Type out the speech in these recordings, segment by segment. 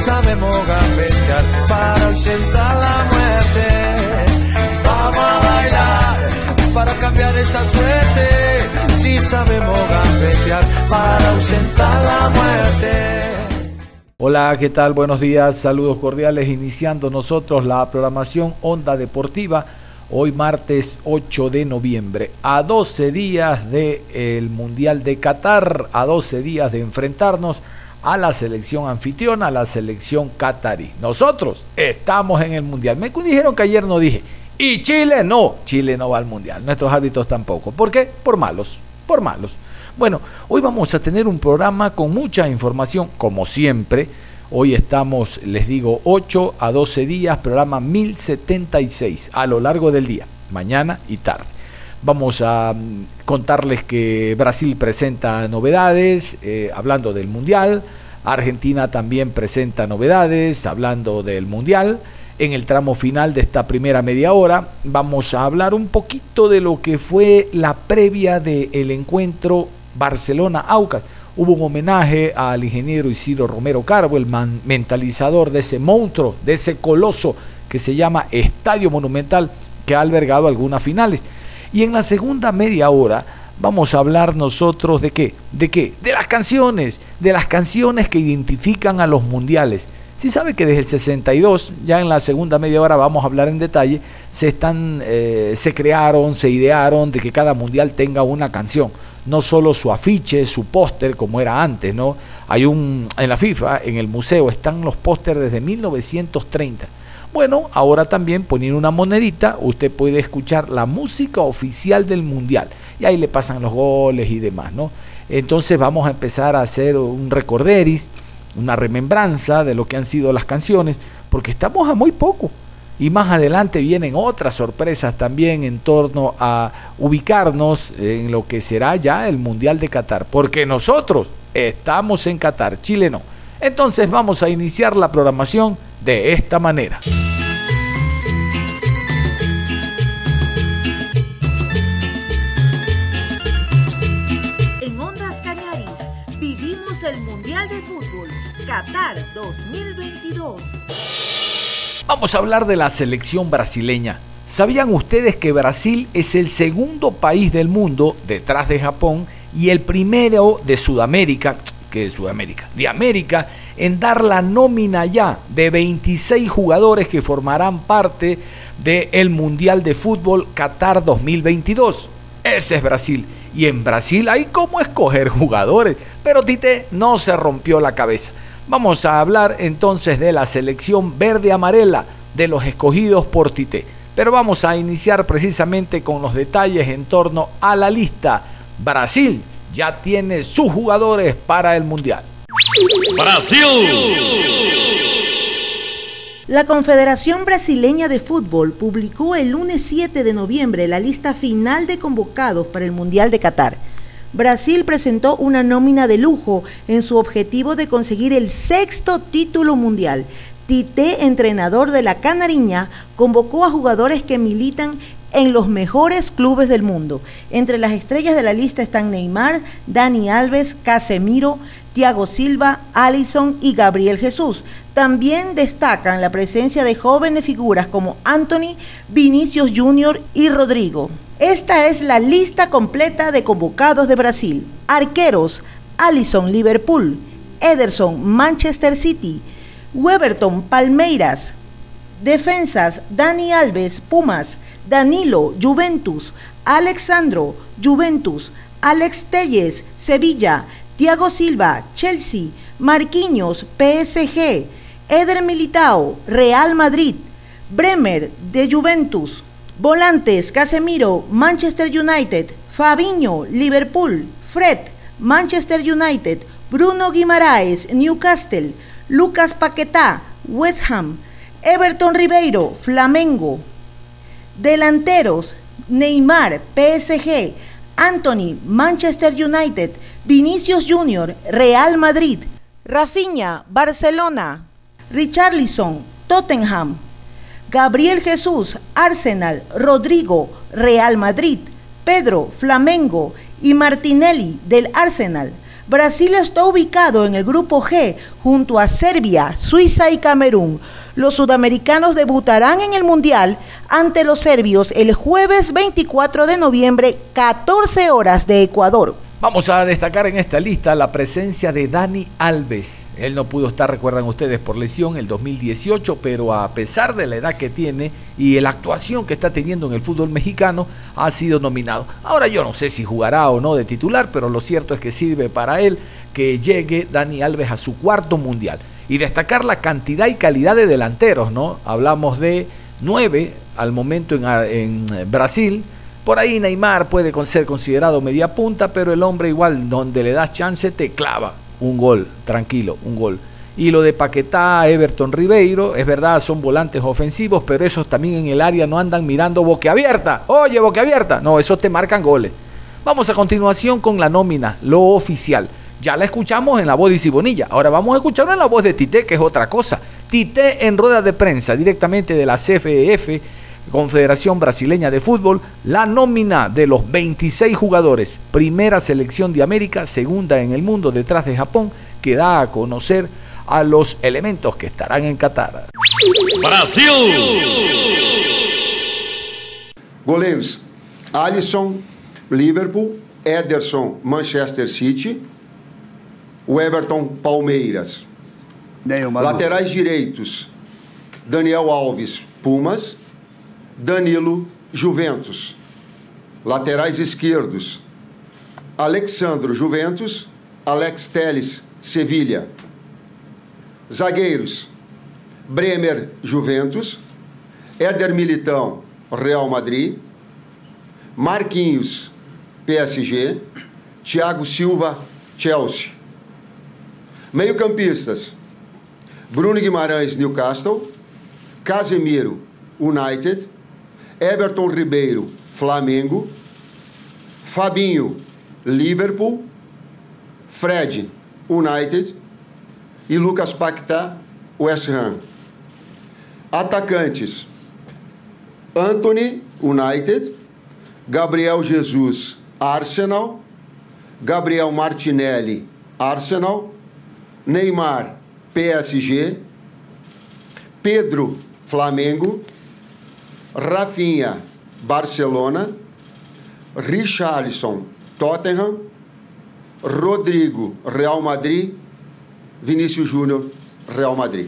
Sabemos gambetear para ausentar la muerte. Vamos a bailar para cambiar esta suerte. Si sabemos gambetear para ausentar la muerte. Hola, ¿qué tal? Buenos días, saludos cordiales. Iniciando nosotros la programación Onda Deportiva. Hoy martes 8 de noviembre, a 12 días del Mundial de Qatar, a 12 días de enfrentarnos a la selección anfitriona, a la selección catarí. Nosotros estamos en el Mundial. Me dijeron que ayer no dije. Y Chile no, Chile no va al Mundial. Nuestros hábitos tampoco. ¿Por qué? Por malos, por malos. Bueno, hoy vamos a tener un programa con mucha información, como siempre. Hoy estamos, les digo, 8 a 12 días, programa 1076 a lo largo del día, mañana y tarde. Vamos a mm, contarles que Brasil presenta novedades, eh, hablando del Mundial. Argentina también presenta novedades, hablando del Mundial. En el tramo final de esta primera media hora vamos a hablar un poquito de lo que fue la previa del encuentro Barcelona-Aucas. Hubo un homenaje al ingeniero Isidro Romero Carbo, el mentalizador de ese monstruo, de ese coloso que se llama Estadio Monumental, que ha albergado algunas finales. Y en la segunda media hora vamos a hablar nosotros de qué, de qué, de las canciones, de las canciones que identifican a los mundiales. Si sabe que desde el 62, ya en la segunda media hora vamos a hablar en detalle, se están, eh, se crearon, se idearon de que cada mundial tenga una canción, no solo su afiche, su póster como era antes, ¿no? Hay un en la FIFA, en el museo están los pósteres desde 1930 bueno, ahora también poniendo una monedita, usted puede escuchar la música oficial del Mundial. Y ahí le pasan los goles y demás, ¿no? Entonces vamos a empezar a hacer un recorderis, una remembranza de lo que han sido las canciones, porque estamos a muy poco. Y más adelante vienen otras sorpresas también en torno a ubicarnos en lo que será ya el Mundial de Qatar, porque nosotros estamos en Qatar, Chile no. Entonces vamos a iniciar la programación de esta manera. En Ondas Cañaris vivimos el Mundial de Fútbol Qatar 2022. Vamos a hablar de la selección brasileña. ¿Sabían ustedes que Brasil es el segundo país del mundo, detrás de Japón, y el primero de Sudamérica, que de Sudamérica, de América, en dar la nómina ya de 26 jugadores que formarán parte del Mundial de Fútbol Qatar 2022. Ese es Brasil. Y en Brasil hay cómo escoger jugadores. Pero Tite no se rompió la cabeza. Vamos a hablar entonces de la selección verde-amarela de los escogidos por Tite. Pero vamos a iniciar precisamente con los detalles en torno a la lista. Brasil ya tiene sus jugadores para el Mundial. Brasil. La Confederación Brasileña de Fútbol publicó el lunes 7 de noviembre la lista final de convocados para el Mundial de Qatar. Brasil presentó una nómina de lujo en su objetivo de conseguir el sexto título mundial. Tite, entrenador de la Canariña, convocó a jugadores que militan en los mejores clubes del mundo. Entre las estrellas de la lista están Neymar, Dani Alves, Casemiro, Thiago Silva, Allison y Gabriel Jesús. También destacan la presencia de jóvenes figuras como Anthony, Vinicius Jr. y Rodrigo. Esta es la lista completa de convocados de Brasil. Arqueros, Allison Liverpool, Ederson Manchester City, Weberton Palmeiras. Defensas, Dani Alves Pumas, Danilo Juventus, Alexandro Juventus, Alex Telles Sevilla, Thiago Silva, Chelsea, Marquinhos, PSG, Eder Militao, Real Madrid, Bremer de Juventus. Volantes, Casemiro, Manchester United. Fabiño, Liverpool. Fred, Manchester United. Bruno Guimaraes, Newcastle. Lucas Paquetá, West Ham. Everton Ribeiro, Flamengo. Delanteros, Neymar, PSG. Anthony, Manchester United. Vinicius Jr., Real Madrid. Rafinha, Barcelona. Richarlison, Tottenham. Gabriel Jesús, Arsenal. Rodrigo, Real Madrid. Pedro, Flamengo. Y Martinelli, del Arsenal. Brasil está ubicado en el grupo G junto a Serbia, Suiza y Camerún. Los sudamericanos debutarán en el Mundial ante los serbios el jueves 24 de noviembre, 14 horas de Ecuador. Vamos a destacar en esta lista la presencia de Dani Alves. Él no pudo estar, recuerdan ustedes, por lesión el 2018, pero a pesar de la edad que tiene y la actuación que está teniendo en el fútbol mexicano, ha sido nominado. Ahora yo no sé si jugará o no de titular, pero lo cierto es que sirve para él que llegue Dani Alves a su cuarto mundial. Y destacar la cantidad y calidad de delanteros, ¿no? Hablamos de nueve al momento en, en Brasil. Por ahí Neymar puede ser considerado media punta, pero el hombre igual donde le das chance te clava un gol, tranquilo, un gol. Y lo de Paquetá, Everton Ribeiro, es verdad, son volantes ofensivos, pero esos también en el área no andan mirando boquiabierta. Oye, boquiabierta. No, esos te marcan goles. Vamos a continuación con la nómina, lo oficial. Ya la escuchamos en la voz de Sibonilla. Ahora vamos a escucharla en la voz de Tite, que es otra cosa. Tite en rueda de prensa directamente de la CFF Confederación Brasileña de Fútbol, la nómina de los 26 jugadores, primera selección de América, segunda en el mundo detrás de Japón, que da a conocer a los elementos que estarán en Qatar. Brasil. Goleiros: Alisson, Liverpool, Ederson, Manchester City, Everton, Palmeiras. Laterais direitos: Daniel Alves, Pumas, Danilo, Juventus. Laterais esquerdos: Alexandro, Juventus, Alex Teles, Sevilha. Zagueiros: Bremer, Juventus, Éder Militão, Real Madrid, Marquinhos, PSG, Thiago Silva, Chelsea. Meio-campistas: Bruno Guimarães, Newcastle, Casemiro, United, Everton Ribeiro, Flamengo, Fabinho, Liverpool, Fred, United. E Lucas Paquetá, West Ham. Atacantes: Anthony, United, Gabriel Jesus, Arsenal, Gabriel Martinelli, Arsenal, Neymar, PSG, Pedro, Flamengo, Rafinha, Barcelona, Richarlison, Tottenham, Rodrigo, Real Madrid, Vinicius Júnior, Real Madrid.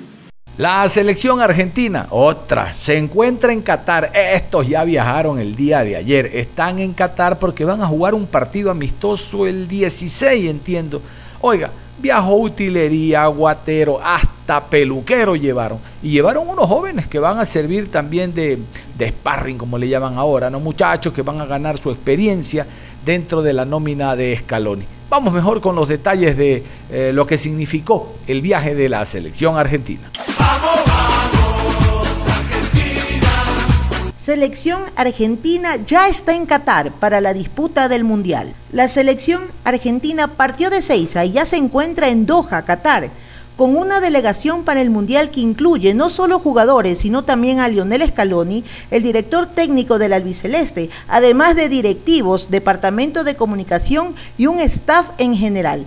La selección argentina, otra, se encuentra en Qatar. Estos ya viajaron el día de ayer. Están en Qatar porque van a jugar un partido amistoso el 16, entiendo. Oiga, viajó utilería, aguatero, hasta peluquero llevaron. Y llevaron unos jóvenes que van a servir también de, de sparring, como le llaman ahora, ¿no? Muchachos que van a ganar su experiencia dentro de la nómina de Scaloni. Vamos mejor con los detalles de eh, lo que significó el viaje de la selección argentina. Selección argentina ya está en Qatar para la disputa del Mundial. La selección argentina partió de Seiza y ya se encuentra en Doha, Qatar, con una delegación para el Mundial que incluye no solo jugadores, sino también a Lionel Scaloni, el director técnico del albiceleste, además de directivos, departamento de comunicación y un staff en general.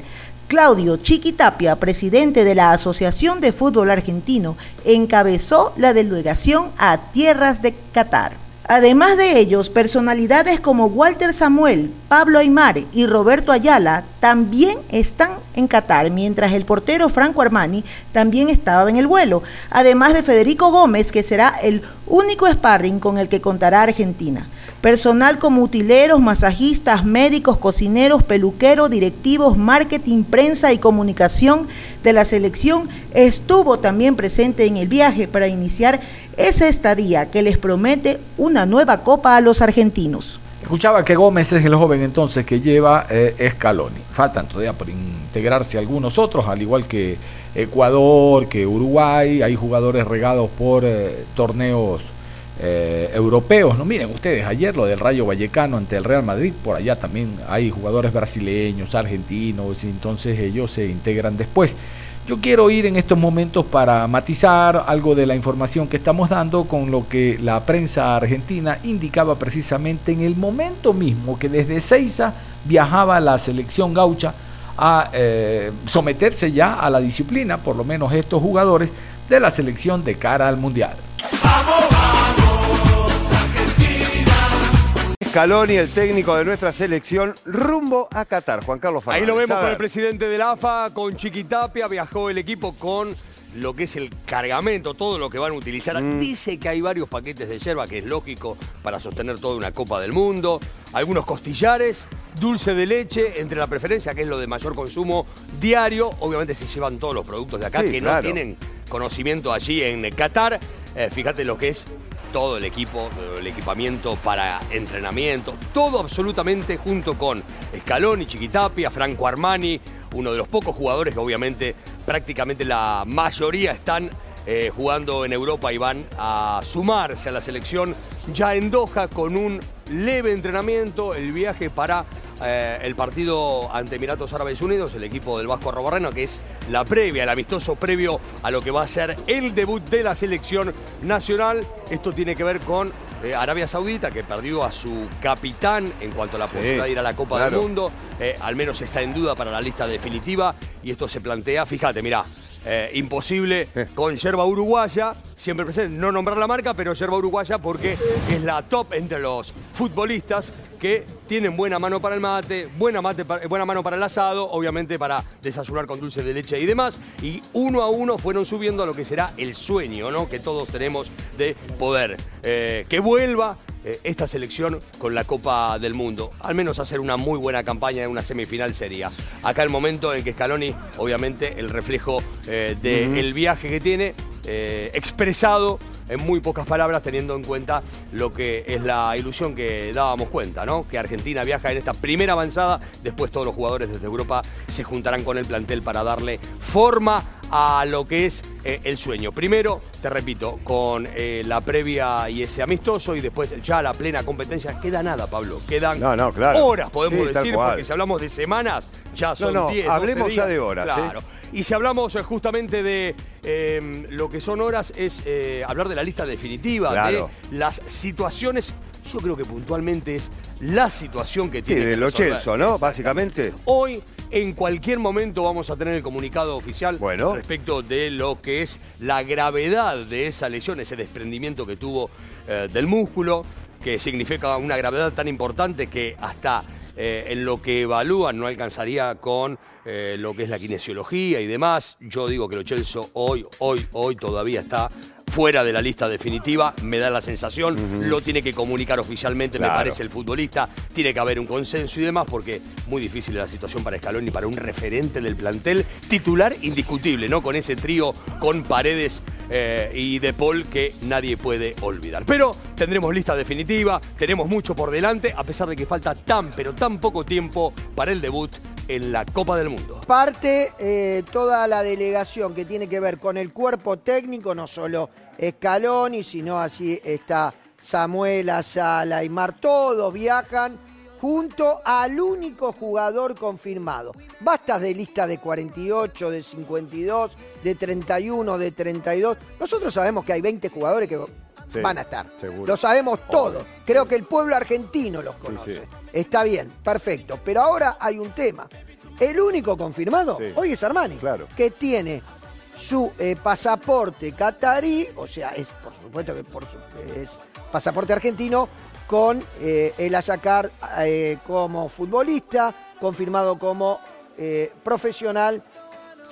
Claudio Chiquitapia, presidente de la Asociación de Fútbol Argentino, encabezó la delegación a tierras de Qatar. Además de ellos, personalidades como Walter Samuel, Pablo Aymar y Roberto Ayala también están en Qatar, mientras el portero Franco Armani también estaba en el vuelo, además de Federico Gómez, que será el único sparring con el que contará Argentina. Personal como utileros, masajistas, médicos, cocineros, peluqueros, directivos, marketing, prensa y comunicación de la selección estuvo también presente en el viaje para iniciar esa estadía que les promete una nueva copa a los argentinos. Escuchaba que Gómez es el joven entonces que lleva eh. Faltan todavía por integrarse algunos otros, al igual que Ecuador, que Uruguay. Hay jugadores regados por eh, torneos eh, europeos. No miren ustedes, ayer lo del Rayo Vallecano ante el Real Madrid, por allá también hay jugadores brasileños, argentinos, y entonces ellos se integran después. Yo quiero ir en estos momentos para matizar algo de la información que estamos dando con lo que la prensa argentina indicaba precisamente en el momento mismo que desde Ceiza viajaba la selección gaucha a eh, someterse ya a la disciplina, por lo menos estos jugadores, de la selección de cara al Mundial. Scaloni, el técnico de nuestra selección, rumbo a Qatar. Juan Carlos Fernández. Ahí lo vemos con el presidente del AFA, con Chiquitapia, viajó el equipo con lo que es el cargamento, todo lo que van a utilizar. Mm. Dice que hay varios paquetes de yerba, que es lógico para sostener toda una Copa del Mundo. Algunos costillares, dulce de leche, entre la preferencia, que es lo de mayor consumo diario. Obviamente se llevan todos los productos de acá Sí, que claro. no tienen conocimiento allí en Qatar. Eh, fíjate lo que es todo el equipo, el equipamiento para entrenamiento, todo absolutamente junto con Scaloni, Chiquitapia, Franco Armani, uno de los pocos jugadores que obviamente prácticamente la mayoría están eh, jugando en Europa y van a sumarse a la selección. Ya en Doha con un leve entrenamiento, el viaje para eh, el partido ante Emiratos Árabes Unidos, el equipo del Vasco Arrobarreno, que es la previa, el amistoso previo a lo que va a ser el debut de la selección nacional. Esto tiene que ver con eh, Arabia Saudita, que perdió a su capitán en cuanto a la posibilidad de ir a la Copa claro. del Mundo. Eh, al menos está en duda para la lista definitiva. Y esto se plantea, fíjate, mirá. Eh, imposible con yerba uruguaya, siempre presente, no nombrar la marca, pero yerba uruguaya porque es la top entre los futbolistas que tienen buena mano para el mate, buena, mate pa- buena mano para el asado, obviamente para desayunar con dulce de leche y demás. Y uno a uno fueron subiendo a lo que será el sueño, ¿no? Que todos tenemos de poder eh, que vuelva eh, esta selección con la Copa del Mundo. Al menos hacer una muy buena campaña en una semifinal sería. Acá el momento en que Scaloni, obviamente, el reflejo eh, del viaje que tiene, eh, expresado en muy pocas palabras, teniendo en cuenta lo que es la ilusión que dábamos cuenta, ¿no? Que Argentina viaja en esta primera avanzada, después todos los jugadores desde Europa se juntarán con el plantel para darle forma a lo que es eh, el sueño. Primero, te repito, con eh, la previa y ese amistoso y después ya la plena competencia. Queda nada, Pablo. Quedan No, no, claro. horas, podemos Sí, decir, porque si hablamos de semanas, ya son no, 10, 12 hablemos ya de horas, ¿eh? Y si hablamos eh, justamente de eh, lo que son horas, es eh, hablar de la lista definitiva, Claro. de las situaciones. Yo creo que puntualmente es la situación que Sí, tiene de que lo. Chelsea, ¿no? Básicamente. Hoy, en cualquier momento, vamos a tener el comunicado oficial Bueno. respecto de lo que es la gravedad de esa lesión, ese desprendimiento que tuvo eh, del músculo, que significa una gravedad tan importante que hasta eh, en lo que evalúan no alcanzaría con eh, lo que es la kinesiología y demás. Yo digo que lo Chelsea hoy, hoy, hoy todavía está fuera de la lista definitiva, me da la sensación, lo tiene que comunicar oficialmente, me parece el futbolista, tiene que haber un consenso y demás, porque muy difícil la situación para Scaloni, para un referente del plantel, titular indiscutible, ¿no? Con ese trío con Paredes eh, y De Paul que nadie puede olvidar. Pero tendremos lista definitiva, tenemos mucho por delante, a pesar de que falta tan, pero tan poco tiempo para el debut en la Copa del Mundo. Parte eh, toda la delegación que tiene que ver con el cuerpo técnico, no solo Scaloni, sino así está Samuel, Azala y Mar, todos viajan junto al único jugador confirmado. Bastas de lista de 48, de 52, de 31, de 32. Nosotros sabemos que hay 20 jugadores que Sí, van a estar. seguro. Lo sabemos todos. Creo que el pueblo argentino los conoce. sí. Está bien, perfecto. Pero ahora hay un tema. El único confirmado Sí. hoy es Armani, Claro. que tiene su eh, pasaporte catarí, o sea, es por supuesto que por su- es pasaporte argentino, con eh, el Ayacar eh, como futbolista, confirmado como profesional,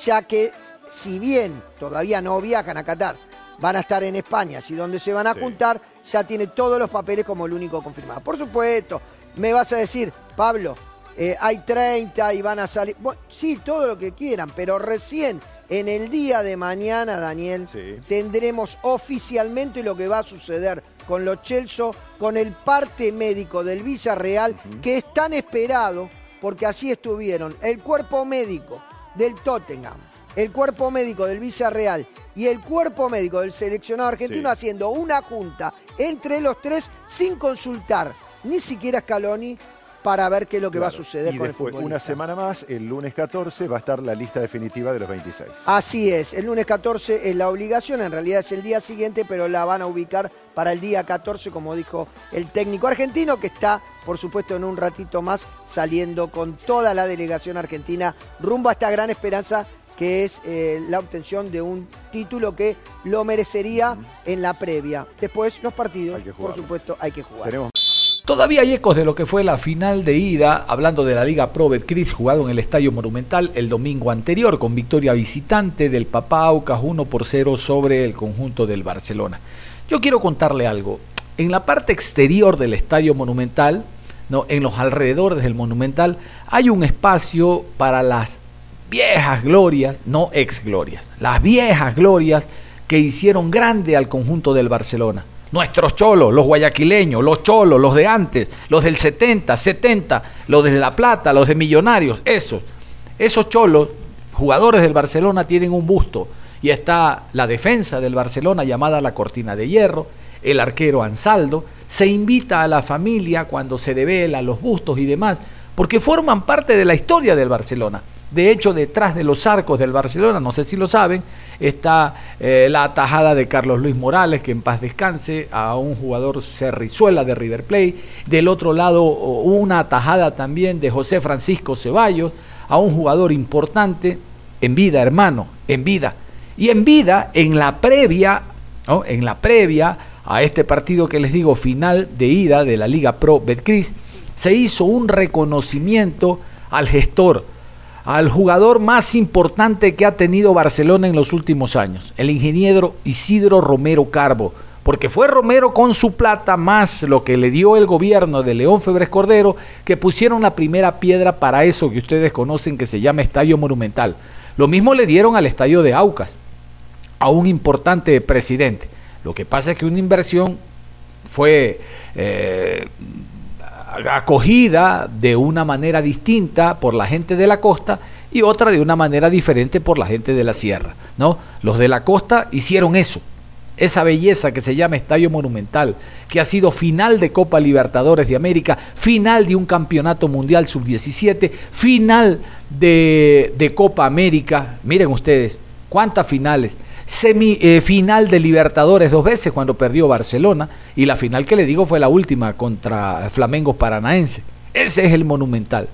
ya que si bien todavía no viajan a Qatar, van a estar en España, allí donde se van a Sí. juntar, ya tiene todos los papeles como el único confirmado. Por supuesto, me vas a decir, Pablo, eh, hay 30 y van a salir. Bueno, sí, todo lo que quieran, pero recién En el día de mañana, Daniel, Sí. tendremos oficialmente lo que va a suceder con los Chelsea, con el parte médico del Villarreal, que es tan esperado, porque así estuvieron el cuerpo médico del Tottenham, el cuerpo médico del Villarreal y el cuerpo médico del seleccionado argentino Sí. haciendo una junta entre los tres sin consultar ni siquiera Scaloni para ver qué es lo que va a suceder y con después, el una futbolista. semana más, el lunes 14, va a estar la lista definitiva de los 26. Así es, el lunes 14 es la obligación, en realidad es el día siguiente, pero la van a ubicar para el día 14, como dijo el técnico argentino, que está, por supuesto, en un ratito más saliendo con toda la delegación argentina rumbo a esta gran esperanza que es eh, la obtención de un título que lo merecería en la previa. Después, los partidos, por supuesto, hay que jugar. Tenemos Todavía hay ecos de lo que fue la final de ida, hablando de la Liga Pro Betcris jugado en el Estadio Monumental el domingo anterior, con victoria visitante del Papá Aucas 1 por 0 sobre el conjunto del Barcelona. Yo quiero contarle algo. En la parte exterior del Estadio Monumental, ¿no? en los alrededores del Monumental, hay un espacio para las viejas glorias, no ex glorias, las viejas glorias que hicieron grande al conjunto del Barcelona. Nuestros cholos, los guayaquileños, los cholos, los de antes, los del 70, 70, los de La Plata, los de Millonarios, esos. Esos cholos, jugadores del Barcelona, tienen un busto. Y está la defensa del Barcelona llamada la Cortina de Hierro, el arquero Ansaldo. Se invita a la familia cuando se devela los bustos y demás, porque forman parte de la historia del Barcelona. De hecho, detrás de los arcos del Barcelona, no sé si lo saben, está eh, la atajada de Carlos Luis Morales, que en paz descanse, a un jugador Cerrizuela de River Plate. Del otro lado, una atajada también de José Francisco Ceballos, a un jugador importante, en vida, hermano, en vida. Y en vida, en la previa, ¿no? en la previa a este partido que les digo, final de ida de la Liga Pro Betcris, se hizo un reconocimiento al gestor, al jugador más importante que ha tenido Barcelona en los últimos años, el ingeniero Isidro Romero Carbo, porque fue Romero con su plata más lo que le dio el gobierno de León Febres Cordero, que pusieron la primera piedra para eso que ustedes conocen que se llama Estadio Monumental. Lo mismo le dieron al Estadio de Aucas, a un importante presidente. Lo que pasa es que una inversión fue eh, acogida de una manera distinta por la gente de la costa y otra de una manera diferente por la gente de la sierra, ¿no? Los de la costa hicieron eso, esa belleza que se llama Estadio Monumental, que ha sido final de Copa Libertadores de América, final de un campeonato mundial sub-17, final de, de Copa América, miren ustedes, cuántas finales, semi eh, final de Libertadores dos veces cuando perdió Barcelona y la final que le digo fue la última contra Flamengo Paranaense. Ese es el Monumental.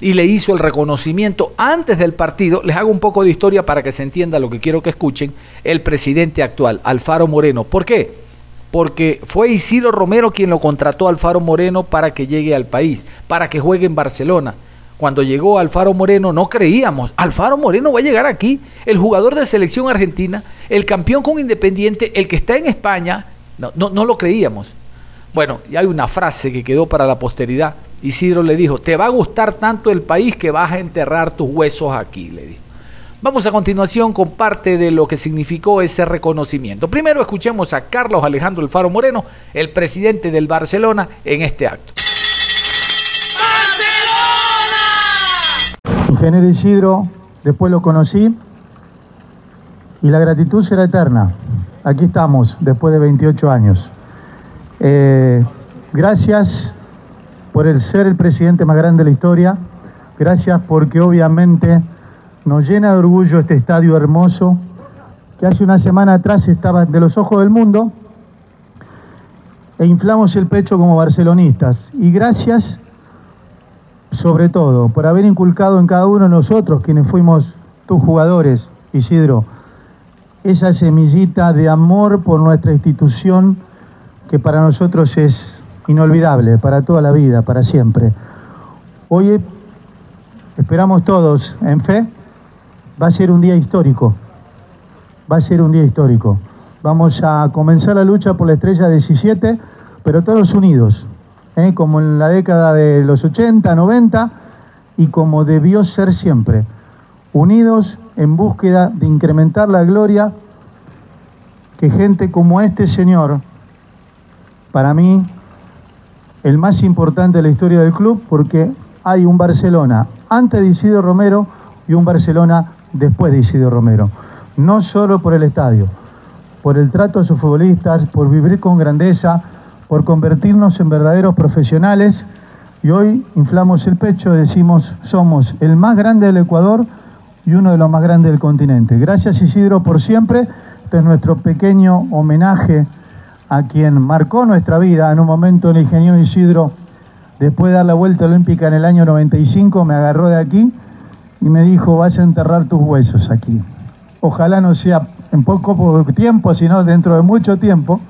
Y le hizo el reconocimiento antes del partido. Les hago un poco de historia para que se entienda lo que quiero que escuchen. El presidente actual, Alfaro Moreno. ¿Por qué? Porque fue Isidro Romero quien lo contrató Alfaro Moreno para que llegue al país, para que juegue en Barcelona. Cuando llegó Alfaro Moreno no creíamos, Alfaro Moreno va a llegar aquí, el jugador de selección argentina, el campeón con Independiente, el que está en España, no, no, no lo creíamos. Bueno, y hay una frase que quedó para la posteridad. Isidro le dijo, te va a gustar tanto el país que vas a enterrar tus huesos aquí, le dijo. Vamos a continuación con parte de lo que significó ese reconocimiento. Primero escuchemos a Carlos Alejandro Alfaro Moreno, el presidente del Barcelona, en este acto. Ingeniero Isidro, después lo conocí y la gratitud será eterna. Aquí estamos, después de 28 años. Eh, gracias por el ser el presidente más grande de la historia. Gracias porque obviamente nos llena de orgullo este estadio hermoso que hace una semana atrás estaba de los ojos del mundo e inflamos el pecho como barcelonistas. Y gracias sobre todo, por haber inculcado en cada uno de nosotros, quienes fuimos tus jugadores, Isidro, esa semillita de amor por nuestra institución que para nosotros es inolvidable, para toda la vida, para siempre. Hoy esperamos todos, en fe, va a ser un día histórico, va a ser un día histórico. Vamos a comenzar la lucha por la estrella 17, pero todos unidos, ¿eh? como en la década de los 80, 90 y como debió ser siempre, unidos en búsqueda de incrementar la gloria que gente como este señor, para mí, el más importante de la historia del club, porque hay un Barcelona antes de Isidro Romero y un Barcelona después de Isidro Romero. No solo por el estadio, por el trato a sus futbolistas, por vivir con grandeza, por convertirnos en verdaderos profesionales. Y hoy inflamos el pecho, decimos, somos el más grande del Ecuador y uno de los más grandes del continente. Gracias Isidro por siempre. Este es nuestro pequeño homenaje a quien marcó nuestra vida. En un momento el ingeniero Isidro, después de dar la vuelta olímpica en el año 95, me agarró de aquí y me dijo, vas a enterrar tus huesos aquí. Ojalá no sea en poco tiempo, sino dentro de mucho tiempo,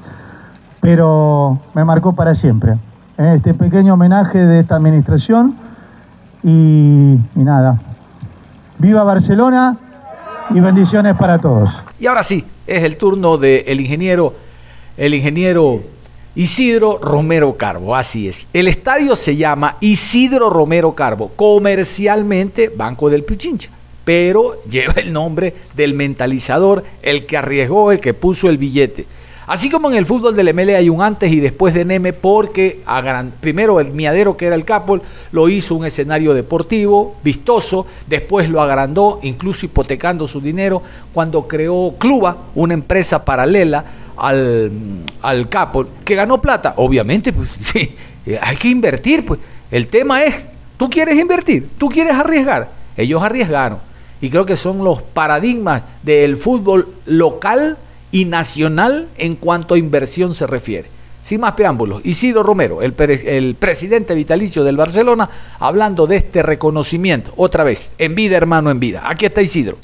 pero me marcó para siempre. Este pequeño homenaje de esta administración y, nada. Viva Barcelona y bendiciones para todos. Y ahora sí, es el turno del ingeniero, el ingeniero Isidro Romero Carbo, así es. El estadio se llama Isidro Romero Carbo, comercialmente Banco del Pichincha, pero lleva el nombre del mentalizador, el que arriesgó, el que puso el billete. Así como en el fútbol del MLE hay un antes y después de Neme, porque primero el miadero que era el Capol lo hizo un escenario deportivo, vistoso, después lo agrandó, incluso hipotecando su dinero, cuando creó Cluba, una empresa paralela al, al Capol, que ganó plata. Obviamente, pues sí, hay que invertir, pues. El tema es, tú quieres invertir, tú quieres arriesgar. Ellos arriesgaron. Y creo que son los paradigmas del fútbol local y nacional en cuanto a inversión se refiere. Sin más preámbulos, Isidro Romero, el, el, presidente vitalicio del Barcelona, hablando de este reconocimiento, otra vez, en vida, hermano, en vida. Aquí está Isidro.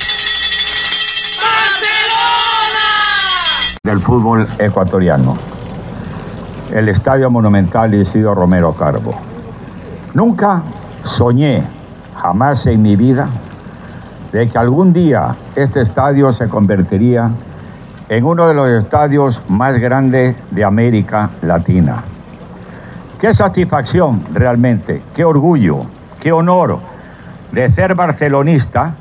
Del fútbol ecuatoriano. El Estadio Monumental Isidro Romero Carbo. Nunca soñé, jamás en mi vida, de que algún día este estadio se convertiría en uno de los estadios más grandes de América Latina. Qué satisfacción realmente, qué orgullo, qué honor de ser barcelonista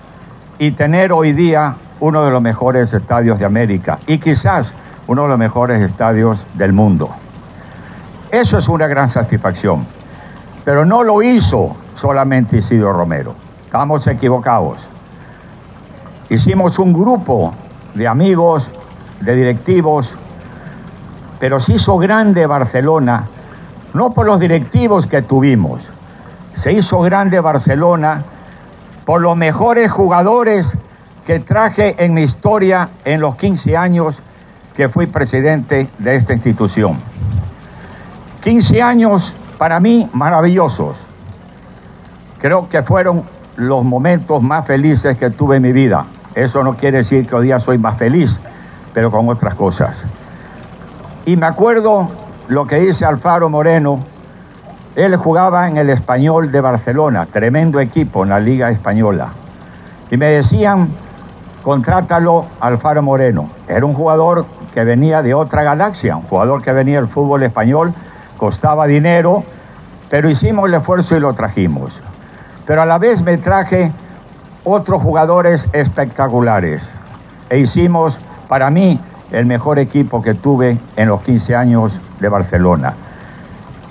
y tener hoy día uno de los mejores estadios de América y quizás uno de los mejores estadios del mundo. Eso es una gran satisfacción, pero no lo hizo solamente Isidro Romero, estamos equivocados. Hicimos un grupo de amigos de directivos, pero se hizo grande Barcelona, no por los directivos que tuvimos, se hizo grande Barcelona por los mejores jugadores que traje en mi historia en los 15 años que fui presidente de esta institución. 15 años para mí maravillosos. Creo que fueron los momentos más felices que tuve en mi vida. Eso no quiere decir que hoy día soy más feliz, pero con otras cosas. Y me acuerdo lo que dice Alfaro Moreno. Él jugaba en el Español de Barcelona, tremendo equipo en la Liga Española. Y me decían, contrátalo Alfaro Moreno. Era un jugador que venía de otra galaxia, un jugador que venía del fútbol español, costaba dinero, pero hicimos el esfuerzo y lo trajimos. Pero a la vez me traje otros jugadores espectaculares e hicimos para mí, el mejor equipo que tuve en los 15 años de Barcelona.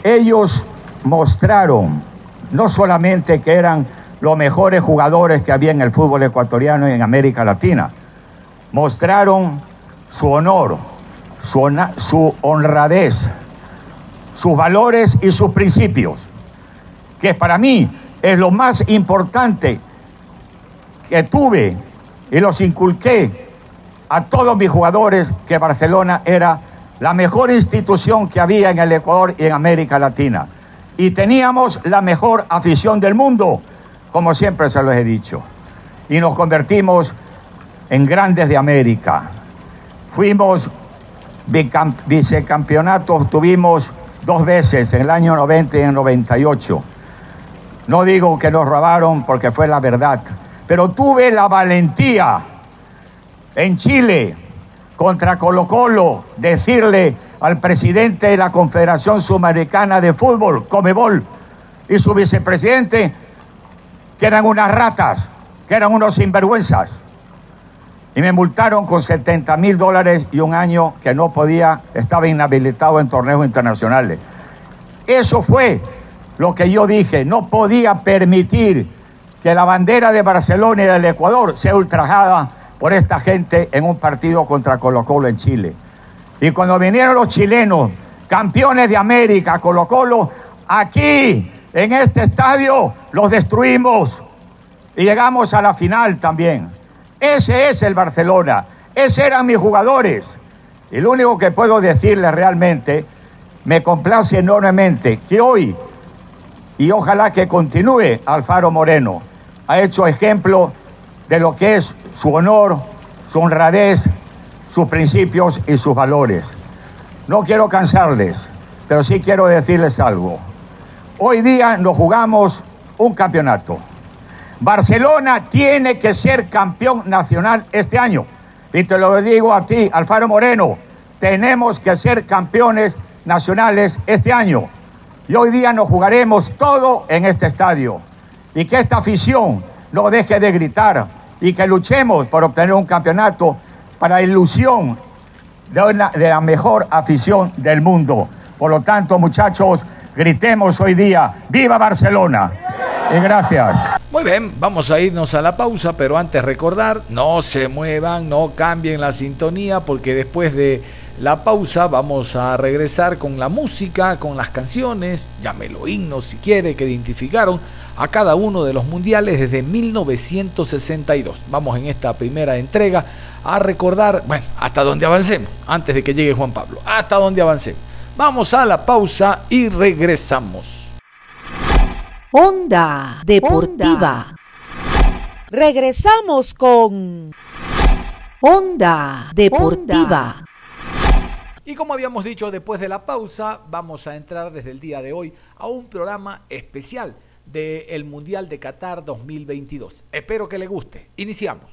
Ellos mostraron no solamente que eran los mejores jugadores que había en el fútbol ecuatoriano y en América Latina, mostraron su honor, su, su honradez, sus valores y sus principios, que para mí es lo más importante que tuve y los inculqué a todos mis jugadores que Barcelona era la mejor institución que había en el Ecuador y en América Latina. Y teníamos la mejor afición del mundo, como siempre se los he dicho. Y nos convertimos en grandes de América. Fuimos vicecampeonatos, tuvimos dos veces, en el año 90 y en el 98. No digo que nos robaron porque fue la verdad, pero tuve la valentía en Chile contra Colo Colo, decirle al presidente de la Confederación Sudamericana de Fútbol, Comebol, y su vicepresidente, que eran unas ratas, que eran unos sinvergüenzas. y me multaron con 70 mil dólares y un año que no podía, estaba inhabilitado en torneos internacionales. Eso fue lo que yo dije, no podía permitir que la bandera de Barcelona y del Ecuador sea ultrajada por esta gente en un partido contra Colo Colo en Chile. Y cuando vinieron los chilenos, campeones de América, Colo Colo, aquí, en este estadio, los destruimos y llegamos a la final también. Ese es el Barcelona, esos eran mis jugadores. Y lo único que puedo decirles realmente, me complace enormemente que hoy, y ojalá que continúe Alfaro Moreno, ha hecho ejemplo de lo que es su honor, su honradez, sus principios y sus valores. No quiero cansarles, pero sí quiero decirles algo. Hoy día nos jugamos un campeonato. Barcelona tiene que ser campeón nacional este año. Y te lo digo a ti, Alfaro Moreno, tenemos que ser campeones nacionales este año. Y hoy día nos jugaremos todo en este estadio. Y que esta afición no deje de gritar y que luchemos por obtener un campeonato para ilusión de, de la mejor afición del mundo. Por lo tanto, muchachos, gritemos hoy día, ¡Viva Barcelona! Y gracias. Muy bien, vamos a irnos a la pausa, pero antes recordar, no se muevan, no cambien la sintonía, porque después de la pausa vamos a regresar con la música, con las canciones, llámelo himnos si quiere, que identificaron a cada uno de los mundiales desde 1962. Vamos en esta primera entrega a recordar, bueno, hasta donde avancemos, antes de que llegue Juan Pablo, hasta donde avancemos. Vamos a la pausa y regresamos. Onda Deportiva. Regresamos con Onda Deportiva. Y como habíamos dicho después de la pausa, vamos a entrar desde el día de hoy a un programa especial del Mundial de Qatar 2022. Espero que le guste. Iniciamos.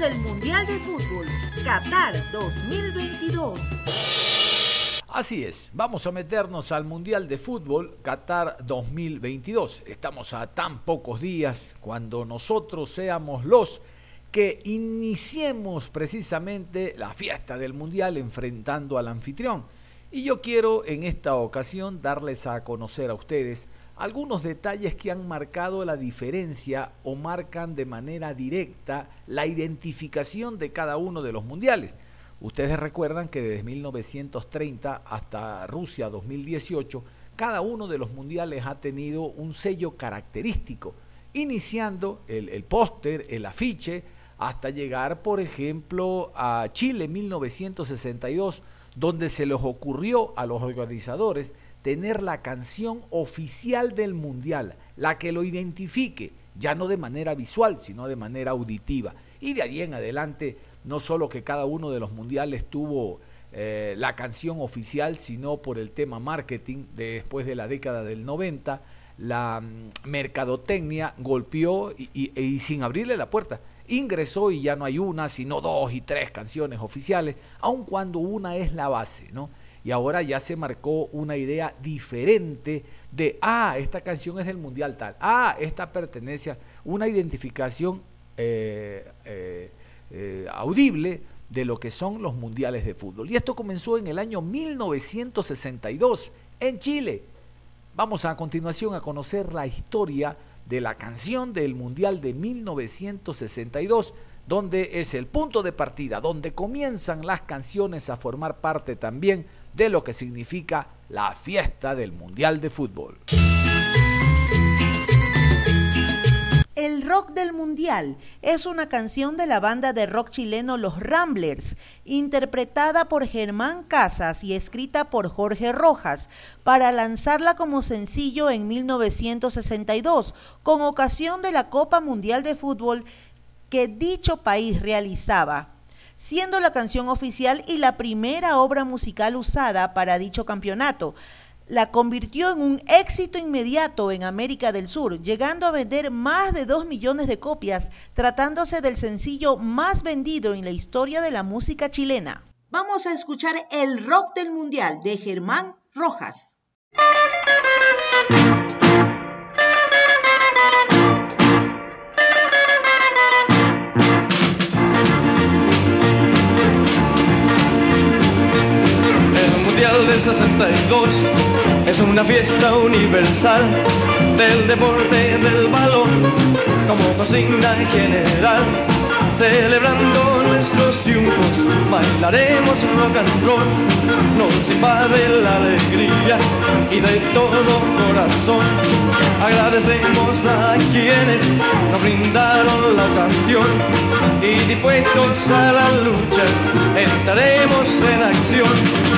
el Mundial de Fútbol Qatar 2022. Así es, vamos a meternos al Mundial de Fútbol Qatar 2022. Estamos a tan pocos días cuando nosotros seamos los que iniciemos precisamente la fiesta del Mundial enfrentando al anfitrión. Y yo quiero en esta ocasión darles a conocer a ustedes algunos detalles que han marcado la diferencia o marcan de manera directa la identificación de cada uno de los mundiales. Ustedes recuerdan que desde 1930 hasta Rusia 2018, cada uno de los mundiales ha tenido un sello característico, iniciando el, el póster, el afiche, hasta llegar, por ejemplo, a Chile 1962, donde se les ocurrió a los organizadores tener la canción oficial del mundial, la que lo identifique, ya no de manera visual, sino de manera auditiva. Y de ahí en adelante, no solo que cada uno de los mundiales tuvo eh, la canción oficial, sino por el tema marketing después de la década del 90, la mm, mercadotecnia golpeó y, y sin abrirle la puerta ingresó y ya no hay una, sino dos y tres canciones oficiales, aun cuando una es la base, ¿no? y ahora ya se marcó una idea diferente de, ah, esta canción es del Mundial tal, ah, esta pertenece a una identificación eh, eh, eh, audible de lo que son los mundiales de fútbol. Y esto comenzó en el año 1962 en Chile. Vamos a continuación a conocer la historia de la canción del Mundial de 1962 donde es el punto de partida, donde comienzan las canciones a formar parte también de lo que significa la fiesta del Mundial de Fútbol. El Rock del Mundial es una canción de la banda de rock chileno Los Ramblers, interpretada por Germán Casas y escrita por Jorge Rojas, para lanzarla como sencillo en 1962, con ocasión de la Copa Mundial de Fútbol que dicho país realizaba, siendo la canción oficial y la primera obra musical usada para dicho campeonato. La convirtió en un éxito inmediato en América del Sur, llegando a vender más de 2 millones de copias, tratándose del sencillo más vendido en la historia de la música chilena. Vamos a escuchar el rock del mundial de Germán Rojas. Mundial del 62 es una fiesta universal del deporte del balón como consigna general. Celebrando nuestros triunfos, bailaremos rock and roll. Nos invade la alegría y de todo corazón agradecemos a quienes nos brindaron la ocasión y dispuestos a la lucha entraremos en acción.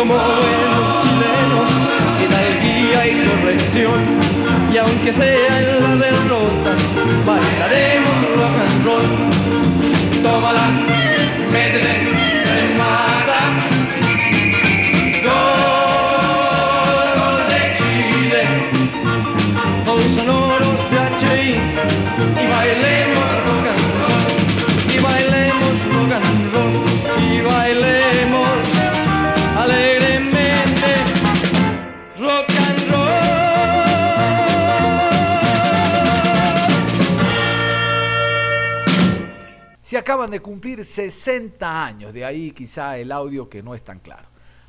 como buenos chilenos hidalguía y corrección. Y aunque sea acaban de cumplir 60 años, de ahí quizá el audio que no es tan claro.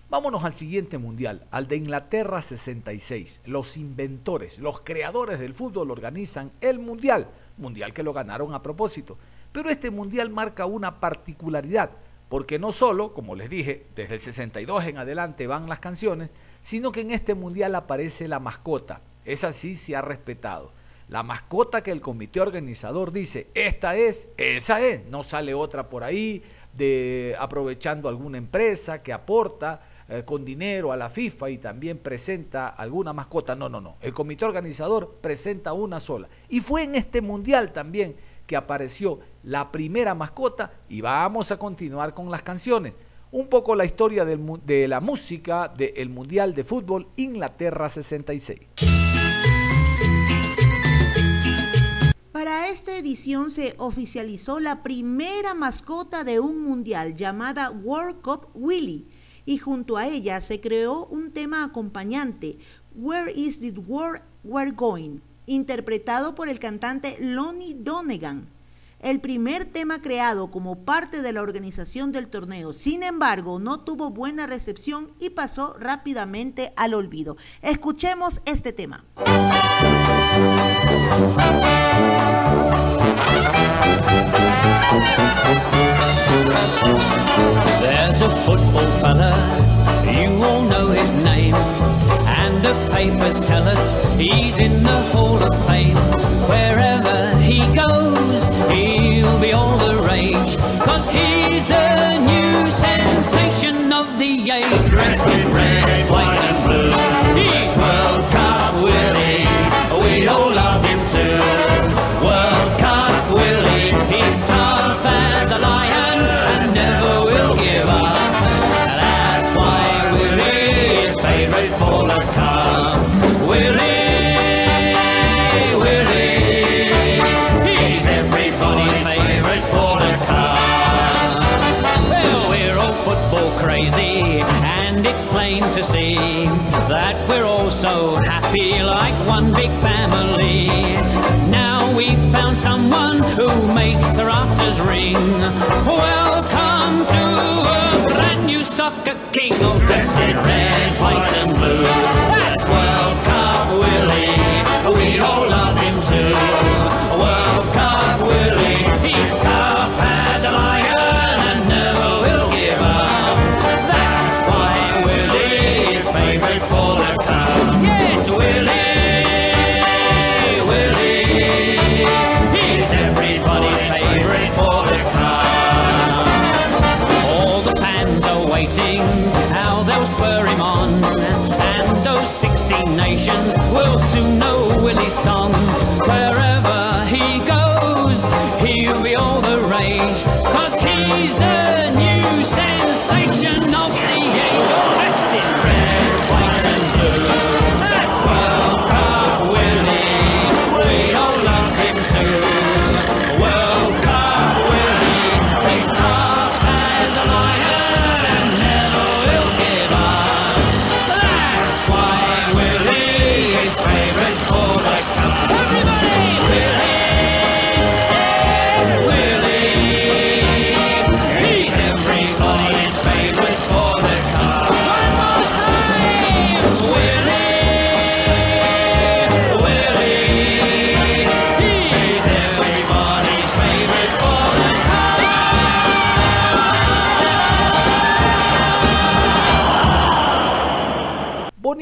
Vámonos al siguiente mundial, al de Inglaterra 66. Los inventores, los creadores del fútbol organizan el mundial, mundial que lo ganaron a propósito. Pero este mundial marca una particularidad, porque no solo, como les dije, desde el 62 en adelante van las canciones, sino que en este mundial aparece la mascota. Esa sí se ha respetado. La mascota que el comité organizador dice, esta es, esa es, no sale otra por ahí, de aprovechando alguna empresa que aporta eh, con dinero a la FIFA y también presenta alguna mascota. No, no, no. El comité organizador presenta una sola. Y fue en este mundial también que apareció la primera mascota y vamos a continuar con las canciones. Un poco la historia de la música del Mundial de Fútbol Inglaterra 66. Para esta edición se oficializó la primera mascota de un mundial llamada World Cup Willy y junto a ella se creó un tema acompañante, Where is the world we're going, interpretado por el cantante Lonnie Donegan. El primer tema creado como parte de la organización del torneo, sin embargo, no tuvo buena recepción y pasó rápidamente al olvido. Escuchemos este tema. There's a football fella, you all know his name. And the papers tell us he's in the Hall of Fame. Wherever he goes, he'll be all the rage. Cause he's the new sensation of the age. Dressed in red, white and happy like one big family. Now we've found someone who makes the rafters ring. Welcome to a brand new soccer king, all dressed in red, white, and blue.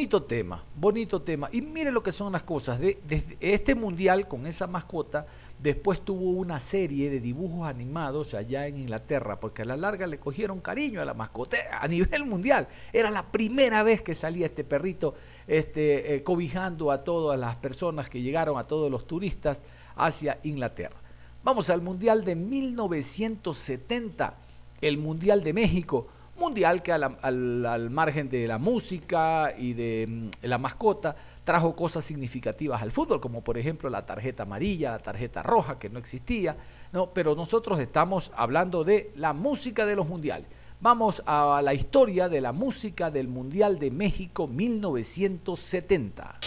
Bonito tema, bonito tema. Y mire lo que son las cosas. De, desde este mundial con esa mascota, después tuvo una serie de dibujos animados allá en Inglaterra, porque a la larga le cogieron cariño a la mascota a nivel mundial. Era la primera vez que salía este perrito este, eh, cobijando a todas las personas que llegaron, a todos los turistas hacia Inglaterra. Vamos al Mundial de 1970, el Mundial de México mundial que al, al, al, margen de la música y de mm, la mascota trajo cosas significativas al fútbol, como por ejemplo la tarjeta amarilla, la tarjeta roja, que no existía, no, pero nosotros estamos hablando de la música de los mundiales. Vamos a la historia de la música del Mundial de México 1970.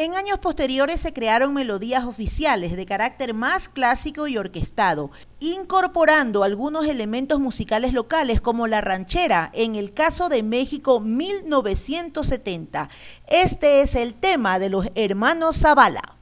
En años posteriores se crearon melodías oficiales de carácter más clásico y orquestado, incorporando algunos elementos musicales locales como la ranchera, en el caso de México 1970. Este es el tema de los hermanos Zavala.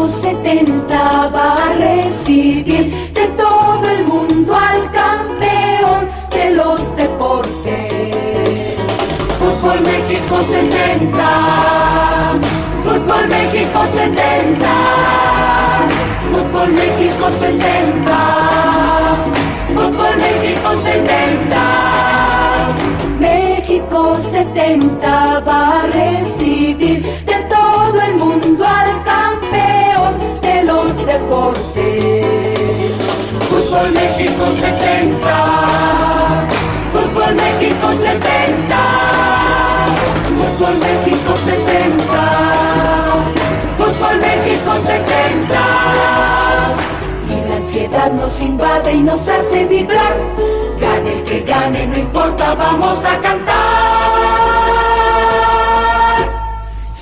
70 va a recibir de todo el mundo al campeón de los deportes. Fútbol México 70, Fútbol México 70, Fútbol México 70, Fútbol México 70. México 70 va a recibir deportes. Fútbol México 70, Fútbol México 70, Fútbol México 70, Fútbol México 70. Y la ansiedad nos invade y nos hace vibrar. Gane el que gane, no importa, vamos a cantar.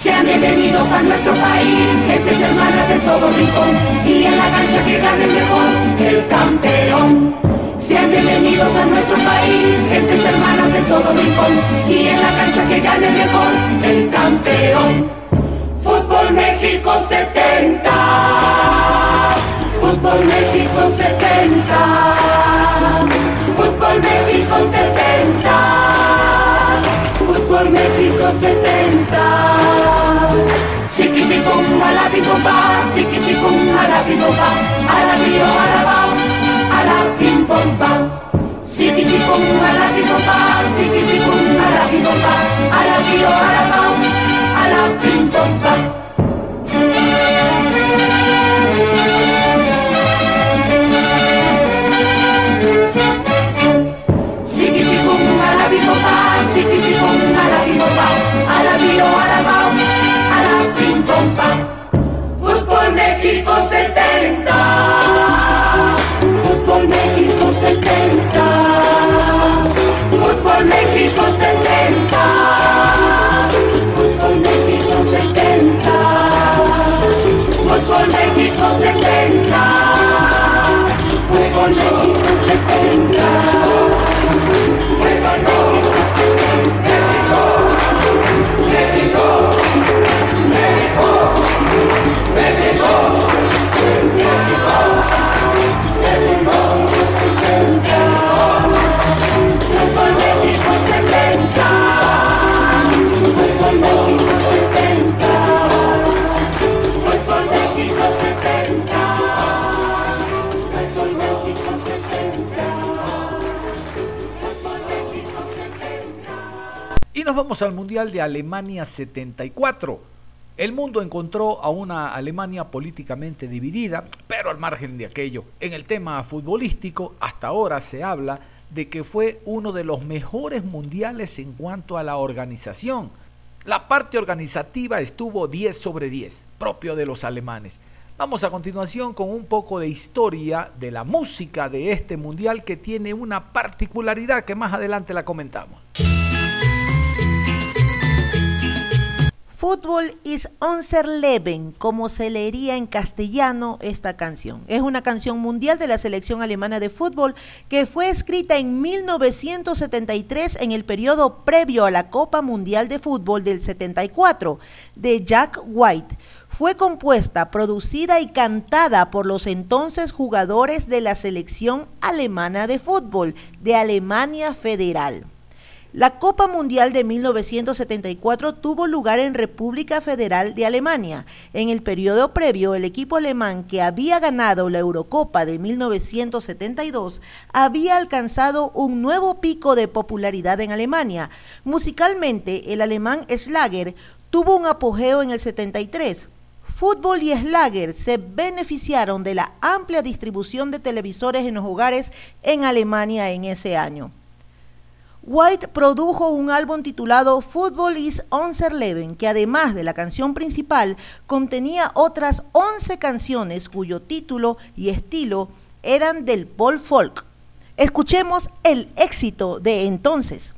Sean bienvenidos a nuestro país, gentes hermanas de todo rincón. Y en la cancha que gane mejor, el campeón. Sean bienvenidos a nuestro país, gentes hermanas de todo rincón. Y en la cancha que gane mejor, el campeón. Fútbol México 70. Fútbol México 70. Fútbol México 70. Fútbol México 70. Siquitipum, a la bimomba, siquitipum, a la bimomba, a la bio, a la bao, a la bim bom bam. Siquitipum, a la bimomba, siquitipum, a la bimomba, a você tem De Alemania 74. El mundo encontró a una Alemania políticamente dividida, pero al margen de aquello, en el tema futbolístico, hasta ahora se habla de que fue uno de los mejores mundiales en cuanto a la organización. La parte organizativa estuvo 10 sobre 10, propio de los alemanes. Vamos a continuación con un poco de historia de la música de este mundial que tiene una particularidad que más adelante la comentamos. Fútbol is unser Leben, como se leería en castellano esta canción. Es una canción mundial de la selección alemana de fútbol que fue escrita en 1973 en el periodo previo a la Copa Mundial de Fútbol del 74 de Jack White. Fue compuesta, producida y cantada por los entonces jugadores de la selección alemana de fútbol de Alemania Federal. La Copa Mundial de 1974 tuvo lugar en República Federal de Alemania. En el periodo previo, el equipo alemán que había ganado la Eurocopa de 1972 había alcanzado un nuevo pico de popularidad en Alemania. Musicalmente, el alemán Schlager tuvo un apogeo en el 73. Fútbol y Schlager se beneficiaron de la amplia distribución de televisores en los hogares en Alemania en ese año. White produjo un álbum titulado Football is Unser Leben, que además de la canción principal contenía otras 11 canciones cuyo título y estilo eran del Paul Folk. Escuchemos el éxito de entonces.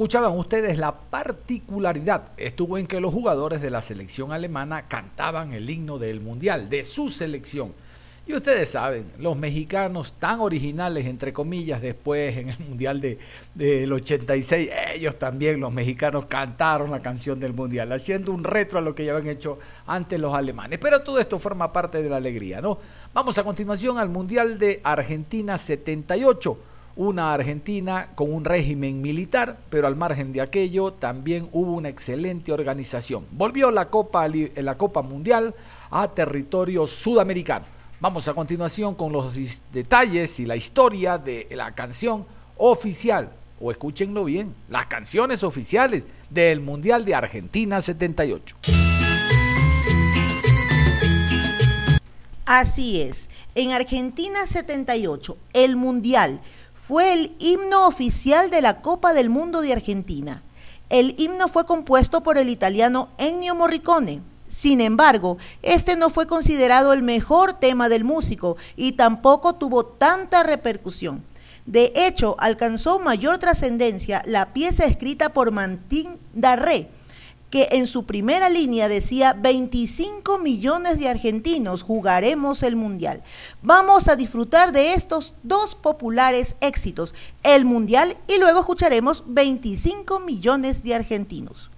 Escuchaban ustedes, la particularidad estuvo en que los jugadores de la selección alemana cantaban el himno del Mundial, de su selección. Y ustedes saben, los mexicanos tan originales, entre comillas, después en el Mundial de, del 86, ellos también, los mexicanos, cantaron la canción del Mundial, haciendo un retro a lo que ya habían hecho antes los alemanes. Pero todo esto forma parte de la alegría, ¿no? Vamos a continuación al Mundial de Argentina 78 una Argentina con un régimen militar, pero al margen de aquello también hubo una excelente organización. Volvió la Copa, Li- la Copa Mundial a territorio sudamericano. Vamos a continuación con los detalles y la historia de la canción oficial, o escúchenlo bien, las canciones oficiales del Mundial de Argentina 78. Así es. En Argentina 78, el Mundial fue el himno oficial de la Copa del Mundo de Argentina. El himno fue compuesto por el italiano Ennio Morricone. Sin embargo, este no fue considerado el mejor tema del músico y tampoco tuvo tanta repercusión. De hecho, alcanzó mayor trascendencia la pieza escrita por Martín Darré, que en su primera línea decía 25 millones de argentinos jugaremos el Mundial. Vamos a disfrutar de estos dos populares éxitos, el Mundial y luego escucharemos 25 millones de argentinos.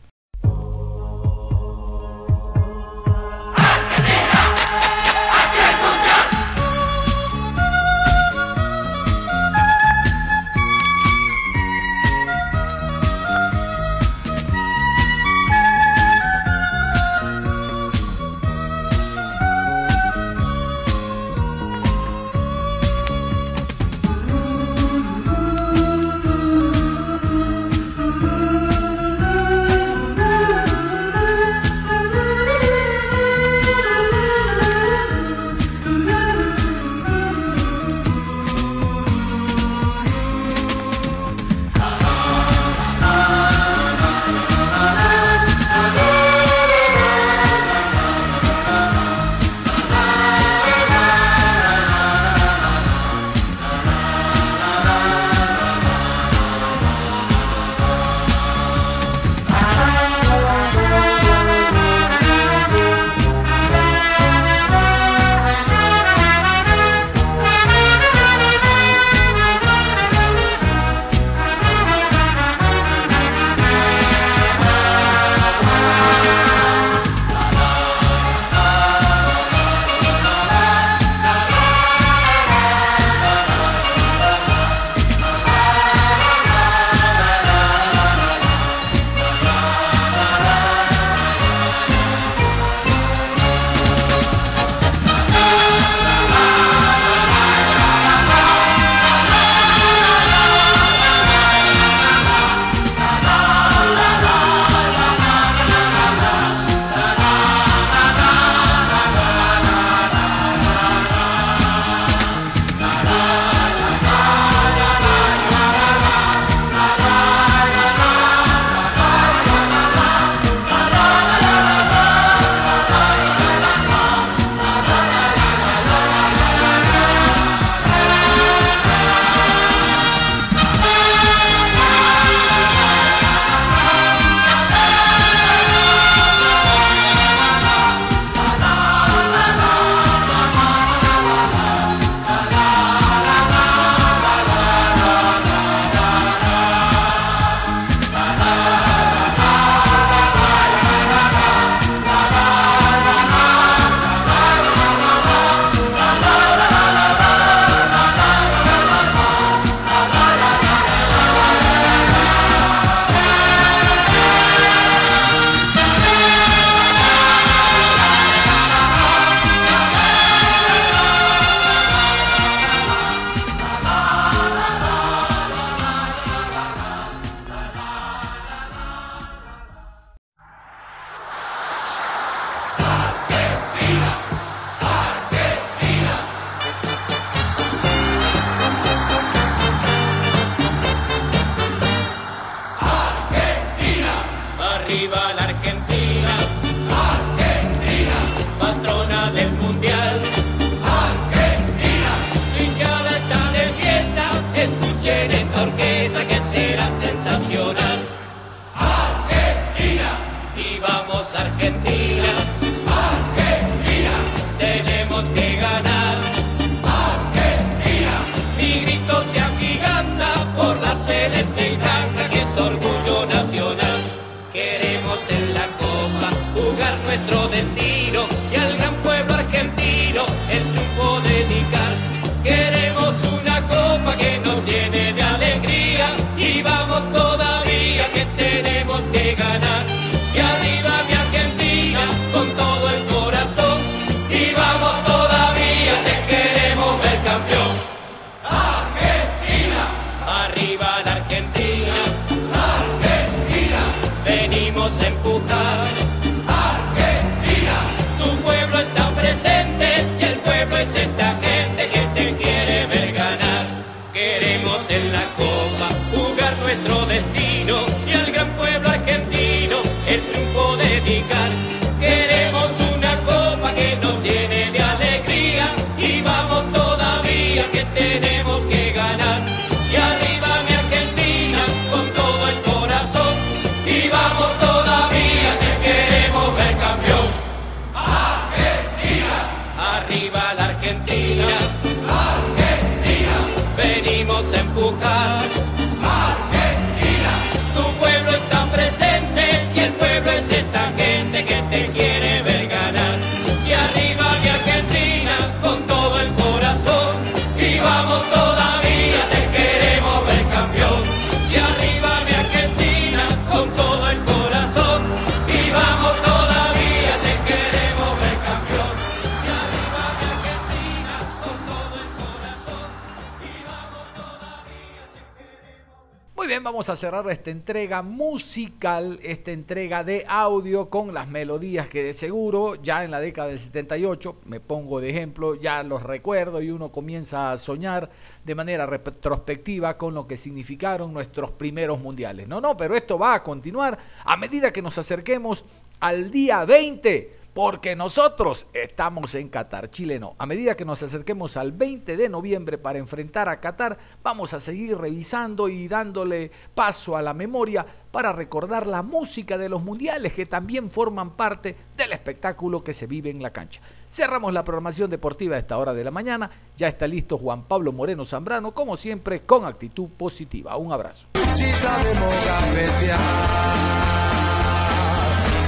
Vamos a cerrar esta entrega musical, esta entrega de audio con las melodías que de seguro ya en la década del 78, me pongo de ejemplo, ya los recuerdo y uno comienza a soñar de manera retrospectiva con lo que significaron nuestros primeros mundiales. No, no, pero esto va a continuar a medida que nos acerquemos al día 20 porque nosotros estamos en Qatar, Chile no. A medida que nos acerquemos al 20 de noviembre para enfrentar a Qatar, vamos a seguir revisando y dándole paso a la memoria para recordar la música de los mundiales que también forman parte del espectáculo que se vive en la cancha. Cerramos la programación deportiva a esta hora de la mañana. Ya está listo Juan Pablo Moreno Zambrano, como siempre, con actitud positiva. Un abrazo.